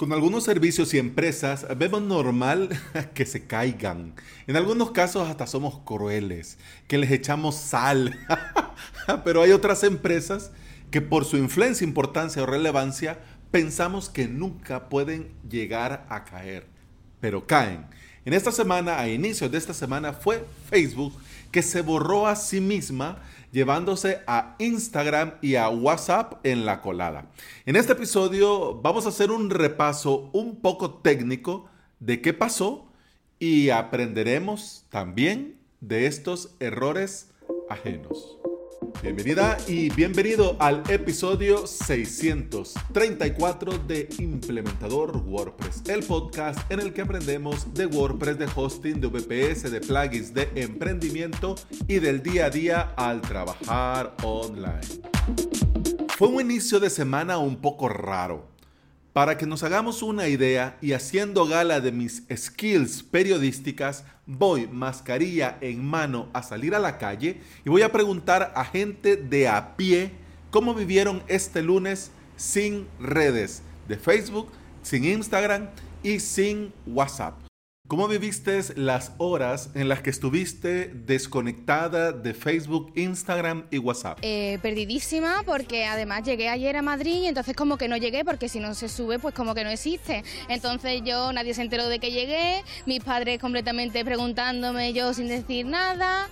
Con algunos servicios y empresas vemos normal que se caigan. En algunos casos hasta somos crueles, que les echamos sal. Pero hay otras empresas que por su influencia, importancia o relevancia pensamos que nunca pueden llegar a caer. Pero caen. En esta semana, a inicios de esta semana, fue Facebook que se borró a sí misma llevándose a Instagram y a WhatsApp en la colada. En este episodio vamos a hacer un repaso un poco técnico de qué pasó y aprenderemos también de estos errores ajenos. Bienvenida y bienvenido al episodio 634 de Implementador WordPress, el podcast en el que aprendemos de WordPress, de hosting, de VPS, de plugins, de emprendimiento y del día a día al trabajar online. Fue un inicio de semana un poco raro. Para que nos hagamos una idea y haciendo gala de mis skills periodísticas, voy mascarilla en mano a salir a la calle y voy a preguntar a gente de a pie cómo vivieron este lunes sin redes de Facebook, sin Instagram y sin WhatsApp. ¿Cómo viviste las horas en las que estuviste desconectada de Facebook, Instagram y WhatsApp? Eh, perdidísima porque además llegué ayer a Madrid y entonces como que no llegué porque si no se sube pues como que no existe. Entonces yo nadie se enteró de que llegué, mis padres completamente preguntándome yo sin decir nada.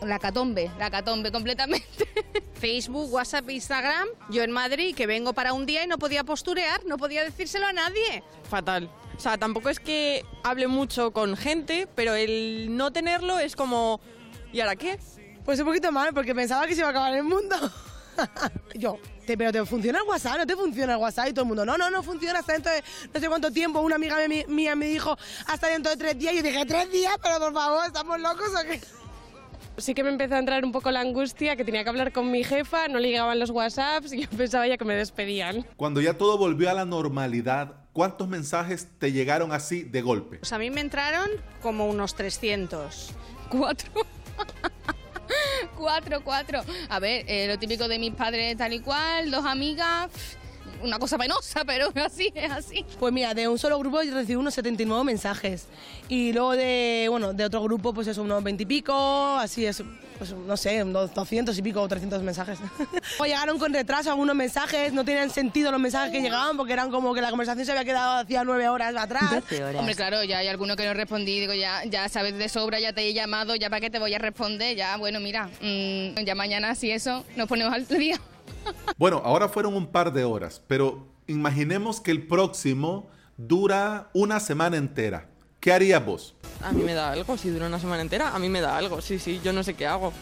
la catombe, la catombe completamente. Facebook, WhatsApp, Instagram, yo en Madrid que vengo para un día y no podía posturear, no podía decírselo a nadie. Fatal. O sea, tampoco es que hable mucho con gente, pero el no tenerlo es como, ¿y ahora qué? Pues un poquito mal, porque pensaba que se iba a acabar el mundo. Yo, pero ¿te funciona el WhatsApp? ¿No te funciona el WhatsApp? Y todo el mundo, no, no, no funciona hasta dentro de no sé cuánto tiempo. Una amiga mía me dijo, hasta dentro de tres días. Y yo dije, ¿tres días? Pero por favor, ¿estamos locos o qué? sí que me empezó a entrar un poco la angustia, que tenía que hablar con mi jefa, no le llegaban los WhatsApps y yo pensaba ya que me despedían. Cuando ya todo volvió a la normalidad, ¿cuántos mensajes te llegaron así de golpe? Pues a mí me entraron como unos 300. Cuatro. cuatro, cuatro. A ver, eh, lo típico de mis padres tal y cual, dos amigas una cosa penosa, pero así, es así. Pues mira, de un solo grupo recibí unos 79 mensajes. Y luego de, bueno, de otro grupo, pues eso, unos 20 y pico, así es, pues no sé, unos 200 y pico o 300 mensajes. o llegaron con retraso algunos mensajes, no tenían sentido los mensajes que llegaban porque eran como que la conversación se había quedado hacía nueve horas atrás. Hombre, claro, ya hay alguno que no respondí, digo, ya, ya sabes de sobra, ya te he llamado, ya para qué te voy a responder, ya, bueno, mira, mm, ya mañana si eso nos ponemos al día. Bueno, ahora fueron un par de horas, pero imaginemos que el próximo dura una semana entera. ¿Qué harías vos? A mí me da algo, si dura una semana entera, a mí me da algo, sí, sí, yo no sé qué hago.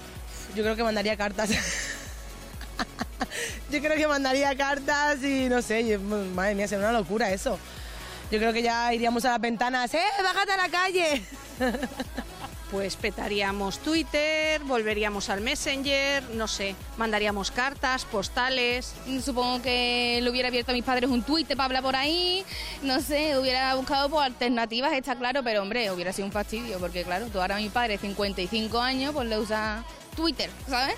Yo creo que mandaría cartas. yo creo que mandaría cartas y no sé, madre mía, sería una locura eso. Yo creo que ya iríamos a las ventanas, ¡eh, bájate a la calle! pues petaríamos Twitter, volveríamos al Messenger, no sé, mandaríamos cartas, postales. Supongo que le hubiera abierto a mis padres un Twitter para hablar por ahí, no sé, hubiera buscado por alternativas, está claro, pero hombre, hubiera sido un fastidio, porque claro, tú ahora mi padre, 55 años, pues le usa Twitter, ¿sabes?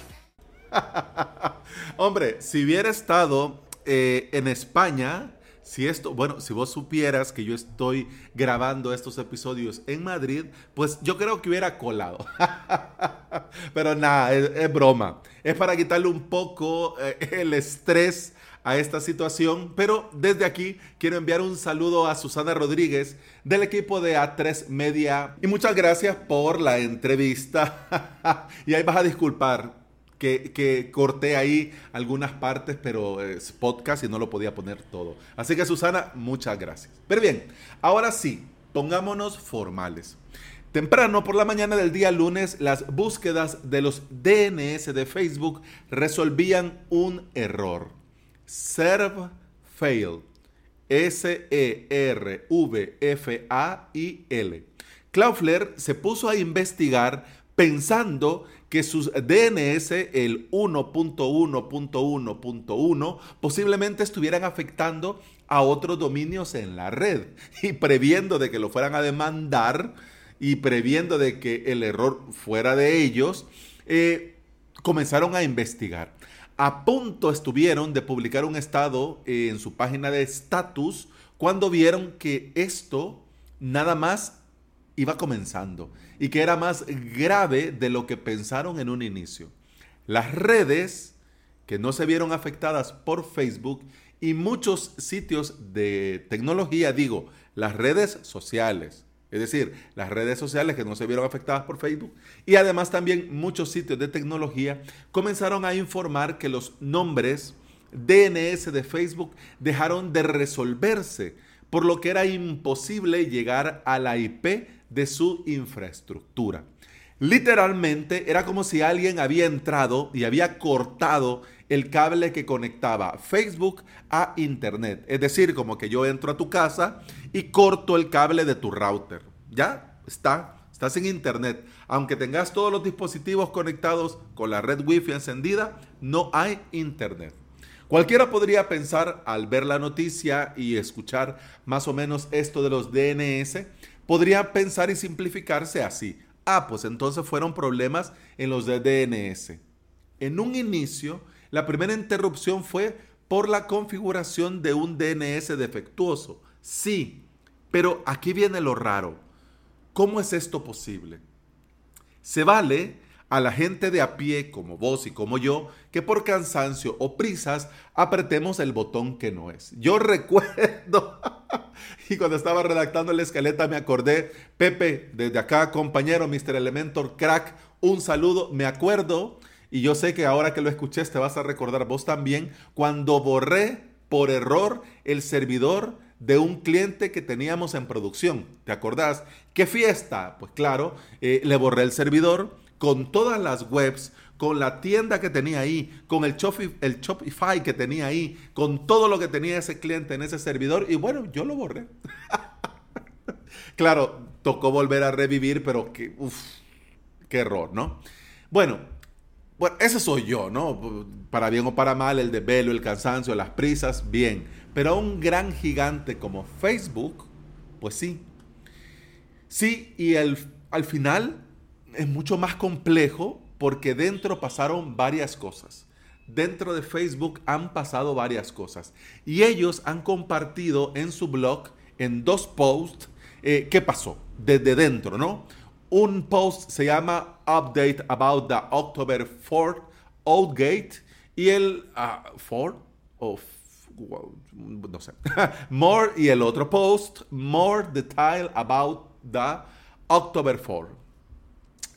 hombre, si hubiera estado eh, en España, si esto, bueno, si vos supieras que yo estoy grabando estos episodios en Madrid, pues yo creo que hubiera colado. Pero nada, es, broma. Es para quitarle un poco eh, el estrés a esta situación. Pero desde aquí quiero enviar un saludo a Susana Rodríguez del equipo de A3 Media. Y muchas gracias por la entrevista. y ahí vas a disculpar que, corté ahí algunas partes, pero es podcast y no lo podía poner todo. Así que Susana, muchas gracias. Pero bien, ahora sí, pongámonos formales. Temprano por la mañana del día lunes, las búsquedas de los DNS de Facebook resolvían un error. Serve fail. S-E-R-V-F-A-I-L. Cloudflare se puso a investigar pensando que sus DNS, el 1.1.1.1, posiblemente estuvieran afectando a otros dominios en la red. Y previendo de que lo fueran a demandar y previendo de que el error fuera de ellos, eh, comenzaron a investigar. a punto estuvieron de publicar un estado en su página de estatus cuando vieron que esto nada más iba comenzando y que era más grave de lo que pensaron en un inicio. Las redes que no se vieron afectadas por Facebook y muchos sitios de tecnología, digo, las redes sociales, es decir, las redes sociales que no se vieron afectadas por Facebook y además también muchos sitios de tecnología comenzaron a informar que los nombres DNS de Facebook dejaron de resolverse, por lo que era imposible llegar a la IP de su infraestructura. Literalmente era como si alguien había entrado y había cortado el cable que conectaba Facebook a Internet. Es decir, como que yo entro a tu casa y corto el cable de tu router. Ya está, estás en Internet. Aunque tengas todos los dispositivos conectados con la red Wi-Fi encendida, no hay Internet. Cualquiera podría pensar al ver la noticia y escuchar más o menos esto de los DNS, podría pensar y simplificarse así. Ah, pues entonces fueron problemas en los de DNS. En un inicio, la primera interrupción fue por la configuración de un DNS defectuoso. Sí, pero aquí viene lo raro. ¿Cómo es esto posible? Se vale a la gente de a pie como vos y como yo que por cansancio o prisas apretemos el botón que no es. Yo recuerdo, y cuando estaba redactando la escaleta me acordé, Pepe, desde acá compañero, Mr. Elementor, crack, un saludo, me acuerdo, y yo sé que ahora que lo escuché te vas a recordar vos también, cuando borré por error el servidor de un cliente que teníamos en producción. ¿Te acordás? ¿Qué fiesta? Pues claro, eh, le borré el servidor con todas las webs, con la tienda que tenía ahí, con el, Shopify que tenía ahí, con todo lo que tenía ese cliente en ese servidor. Y bueno, yo lo borré. claro, tocó volver a revivir, pero qué, qué error, ¿no? Bueno, bueno, ese soy yo, ¿no? Para bien o para mal, el desvelo, el cansancio, las prisas, bien. Pero a un gran gigante como Facebook, pues sí. Sí, y al final es mucho más complejo porque dentro pasaron varias cosas. Dentro de Facebook han pasado varias cosas. Y ellos han compartido en su blog, en dos posts, eh, qué pasó desde dentro, ¿no? Un post se llama Update About the October 4th Outgate y el uh, 4 of no sé. more y el otro post, More Detail About the October 4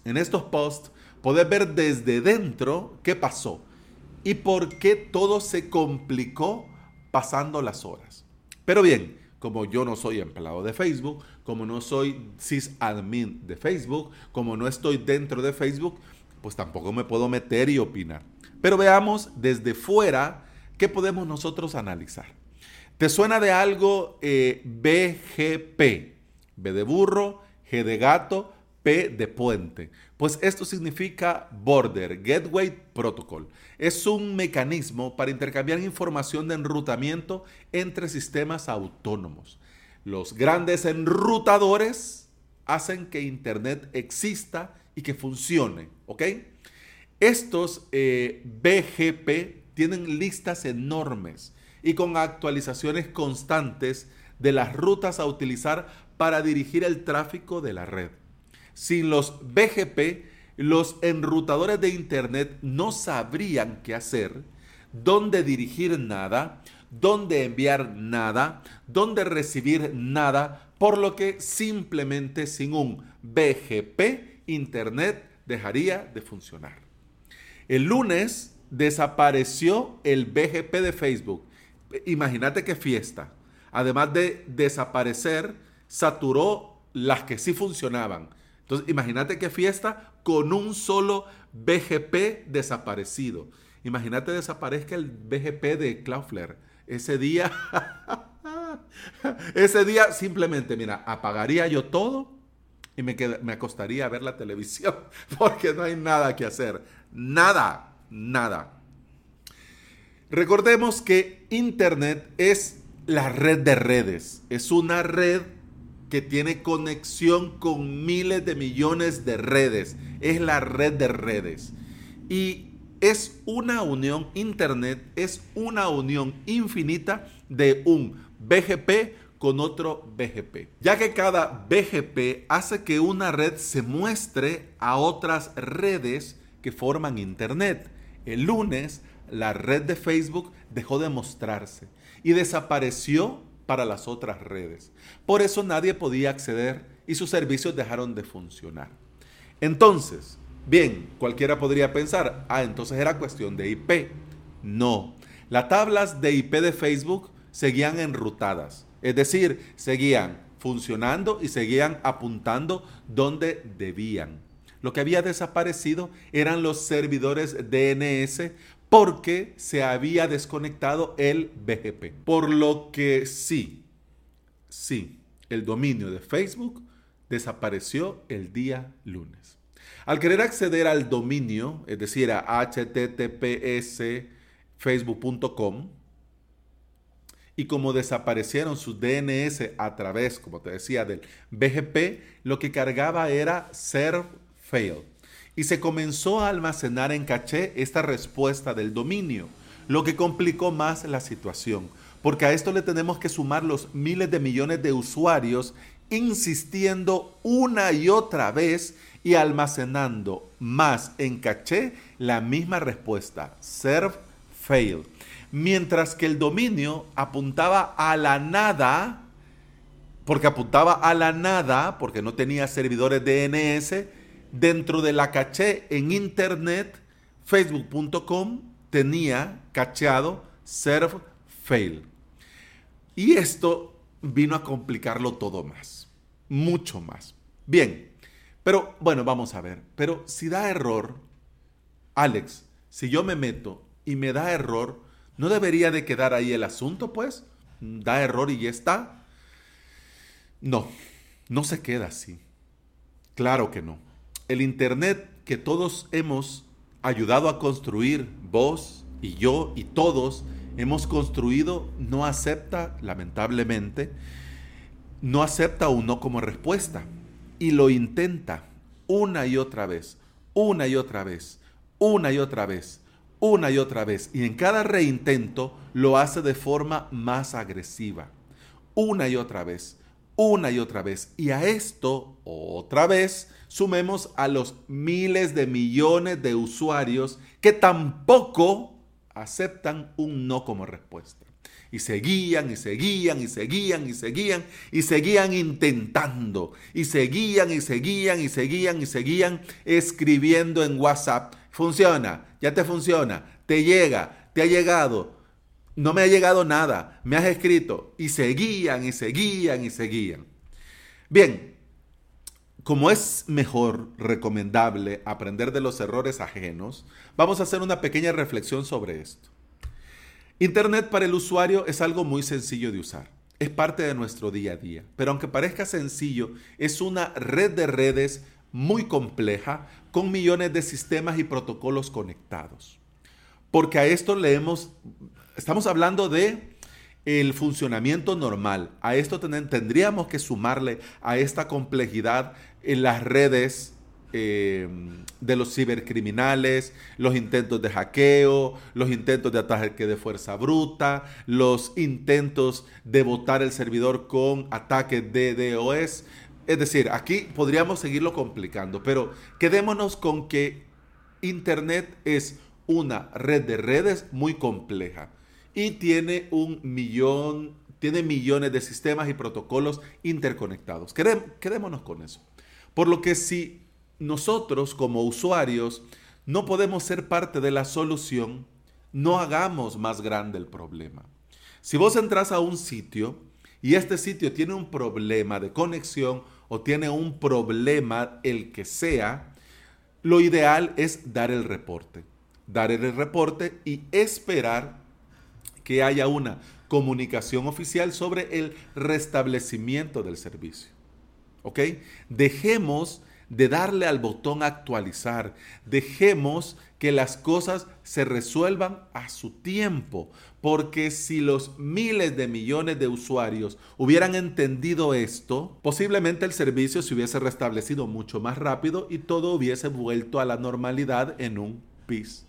en estos posts podés ver desde dentro qué pasó y por qué todo se complicó pasando las horas. Pero bien, como yo no soy empleado de Facebook, como no soy sysadmin de Facebook, como no estoy dentro de Facebook, pues tampoco me puedo meter y opinar. Pero veamos desde fuera qué podemos nosotros analizar. ¿Te suena de algo eh, BGP? B de burro, G de gato, P de puente. Pues esto significa Border Gateway Protocol. Es un mecanismo para intercambiar información de enrutamiento entre sistemas autónomos. Los grandes enrutadores hacen que Internet exista y que funcione, ¿ok? Estos eh, BGP tienen listas enormes y con actualizaciones constantes de las rutas a utilizar para dirigir el tráfico de la red. Sin los BGP, los enrutadores de Internet no sabrían qué hacer, dónde dirigir nada, dónde enviar nada, dónde recibir nada, por lo que simplemente sin un BGP, Internet dejaría de funcionar. El lunes desapareció el BGP de Facebook. Imagínate qué fiesta. Además de desaparecer, saturó las que sí funcionaban entonces, imagínate qué fiesta con un solo BGP desaparecido. Imagínate desaparezca el BGP de Cloudflare. Ese día, ese día simplemente, mira, apagaría yo todo y me, me acostaría a ver la televisión porque no hay nada que hacer. Nada, nada. Recordemos que Internet es la red de redes. Es una red que tiene conexión con miles de millones de redes. Es la red de redes. Y es una unión, Internet es una unión infinita de un BGP con otro BGP, ya que cada BGP hace que una red se muestre a otras redes que forman Internet. El lunes, la red de Facebook dejó de mostrarse y desapareció para las otras redes. Por eso nadie podía acceder y sus servicios dejaron de funcionar. Entonces, bien, cualquiera podría pensar, ah, entonces era cuestión de IP. No, las tablas de IP de Facebook seguían enrutadas, es decir, seguían funcionando y seguían apuntando donde debían. Lo que había desaparecido eran los servidores DNS porque se había desconectado el BGP. Por lo que sí, sí, el dominio de Facebook desapareció el día lunes. Al querer acceder al dominio, es decir, a https facebook.com, y como desaparecieron sus DNS a través, como te decía, del BGP, lo que cargaba era serve Y se comenzó a almacenar en caché esta respuesta del dominio, lo que complicó más la situación, porque a esto le tenemos que sumar los miles de millones de usuarios insistiendo una y otra vez y almacenando más en caché la misma respuesta, serve fail. Mientras que el dominio apuntaba a la nada, porque apuntaba a la nada, porque no tenía servidores DNS, dentro de la caché en internet, facebook.com tenía cacheado serve fail. Y esto vino a complicarlo todo más, mucho más. Bien, pero bueno, vamos a ver. Pero si da error, Alex, si yo me meto y me da error, ¿no debería de quedar ahí el asunto, pues? Da error y ya está. No, no se queda así. Claro que no. El Internet que todos hemos ayudado a construir, vos y yo y todos hemos construido, no acepta, lamentablemente, no acepta un no como respuesta y lo intenta una y otra vez, una y otra vez, una y otra vez, una y otra vez. Y en cada reintento lo hace de forma más agresiva, una y otra vez, una y otra vez. Y a esto, otra vez, sumemos a los miles de millones de usuarios que tampoco aceptan un no como respuesta. Y seguían y seguían y seguían y seguían y seguían intentando. Y seguían y seguían y seguían y seguían escribiendo en WhatsApp. Funciona, ya te funciona, te llega, te ha llegado. No me ha llegado nada, me has escrito. Y seguían y seguían y seguían. Bien, como es mejor, recomendable aprender de los errores ajenos, vamos a hacer una pequeña reflexión sobre esto. Internet para el usuario es algo muy sencillo de usar. Es parte de nuestro día a día. Pero aunque parezca sencillo, es una red de redes muy compleja con millones de sistemas y protocolos conectados. Porque a esto le hemos, estamos hablando de el funcionamiento normal. A esto tendríamos que sumarle a esta complejidad en las redes eh, de los cibercriminales, los intentos de hackeo, los intentos de ataque de fuerza bruta, los intentos de botar el servidor con ataques de DOS. Es decir, aquí podríamos seguirlo complicando, pero quedémonos con que Internet es una red de redes muy compleja y tiene un millón, tiene millones de sistemas y protocolos interconectados. Quedémonos con eso. Por lo que si nosotros como usuarios no podemos ser parte de la solución, no hagamos más grande el problema. Si vos entras a un sitio y este sitio tiene un problema de conexión o tiene un problema el que sea, lo ideal es dar el reporte. Dar el reporte y esperar que haya una comunicación oficial sobre el restablecimiento del servicio. ¿Ok? Dejemos de darle al botón actualizar. Dejemos que las cosas se resuelvan a su tiempo, porque si los miles de millones de usuarios hubieran entendido esto, posiblemente el servicio se hubiese restablecido mucho más rápido y todo hubiese vuelto a la normalidad en un pis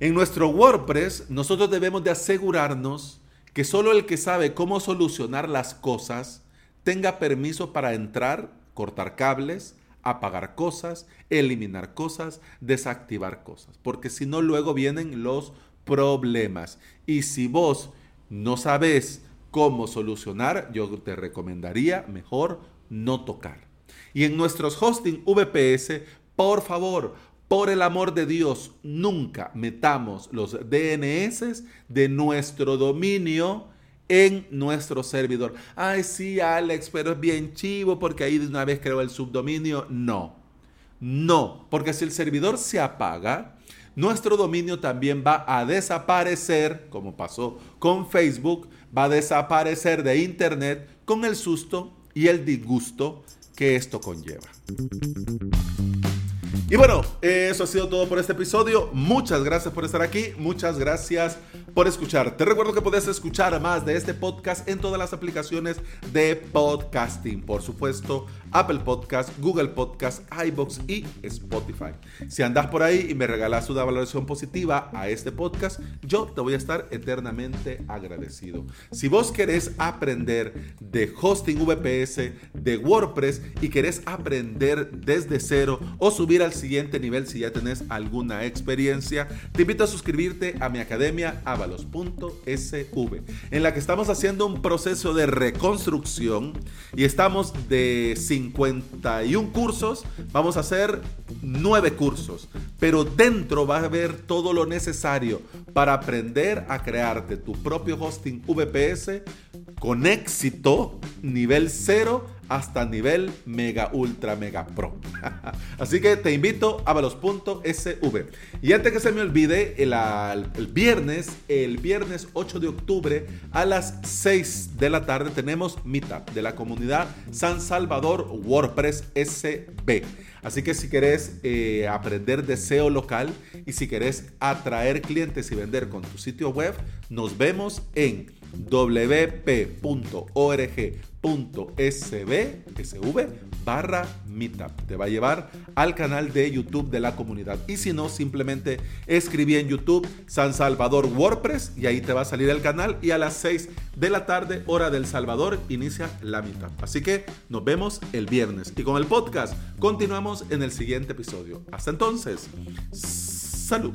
En nuestro WordPress, nosotros debemos de asegurarnos que solo el que sabe cómo solucionar las cosas tenga permiso para entrar, cortar cables, apagar cosas, eliminar cosas, desactivar cosas. Porque si no, luego vienen los problemas. Y si vos no sabes cómo solucionar, yo te recomendaría mejor no tocar. Y en nuestros hosting VPS, por favor, por el amor de Dios, nunca metamos los DNS de nuestro dominio en nuestro servidor. Ay, sí, Alex, pero es bien chivo porque ahí de una vez creo el subdominio. No, no, porque si el servidor se apaga, nuestro dominio también va a desaparecer, como pasó con Facebook, va a desaparecer de Internet con el susto y el disgusto que esto conlleva. Y bueno, eso ha sido todo por este episodio. Muchas gracias por estar aquí. Muchas gracias por escuchar. Te recuerdo que puedes escuchar más de este podcast en todas las aplicaciones de podcasting. Por supuesto, Apple Podcast, Google Podcast, iBox y Spotify. Si andas por ahí y me regalas una valoración positiva a este podcast, yo te voy a estar eternamente agradecido. Si vos querés aprender de hosting VPS, de WordPress y querés aprender desde cero o subir al siguiente nivel si ya tenés alguna experiencia, te invito a suscribirte a mi academia avalos.sv, en la que estamos haciendo un proceso de reconstrucción y estamos de 51 cursos, vamos a hacer 9 cursos, pero dentro va a haber todo lo necesario para aprender a crearte tu propio hosting VPS con éxito, nivel 0 hasta nivel mega ultra mega pro. Así que te invito a valos.sv. Y antes que se me olvide, el, el, viernes, el viernes 8 de octubre a las 6 de la tarde tenemos Meetup de la comunidad San Salvador WordPress SB. Así que si querés eh, aprender de SEO local y si querés atraer clientes y vender con tu sitio web, nos vemos en wp.org.sv barra meetup. Te va a llevar al canal de YouTube de la comunidad. Y si no, simplemente escribí en YouTube San Salvador WordPress y ahí te va a salir el canal. Y a las 6 de la tarde, hora del Salvador, inicia la meetup. Así que nos vemos el viernes. Y con el podcast continuamos en el siguiente episodio. Hasta entonces, salud.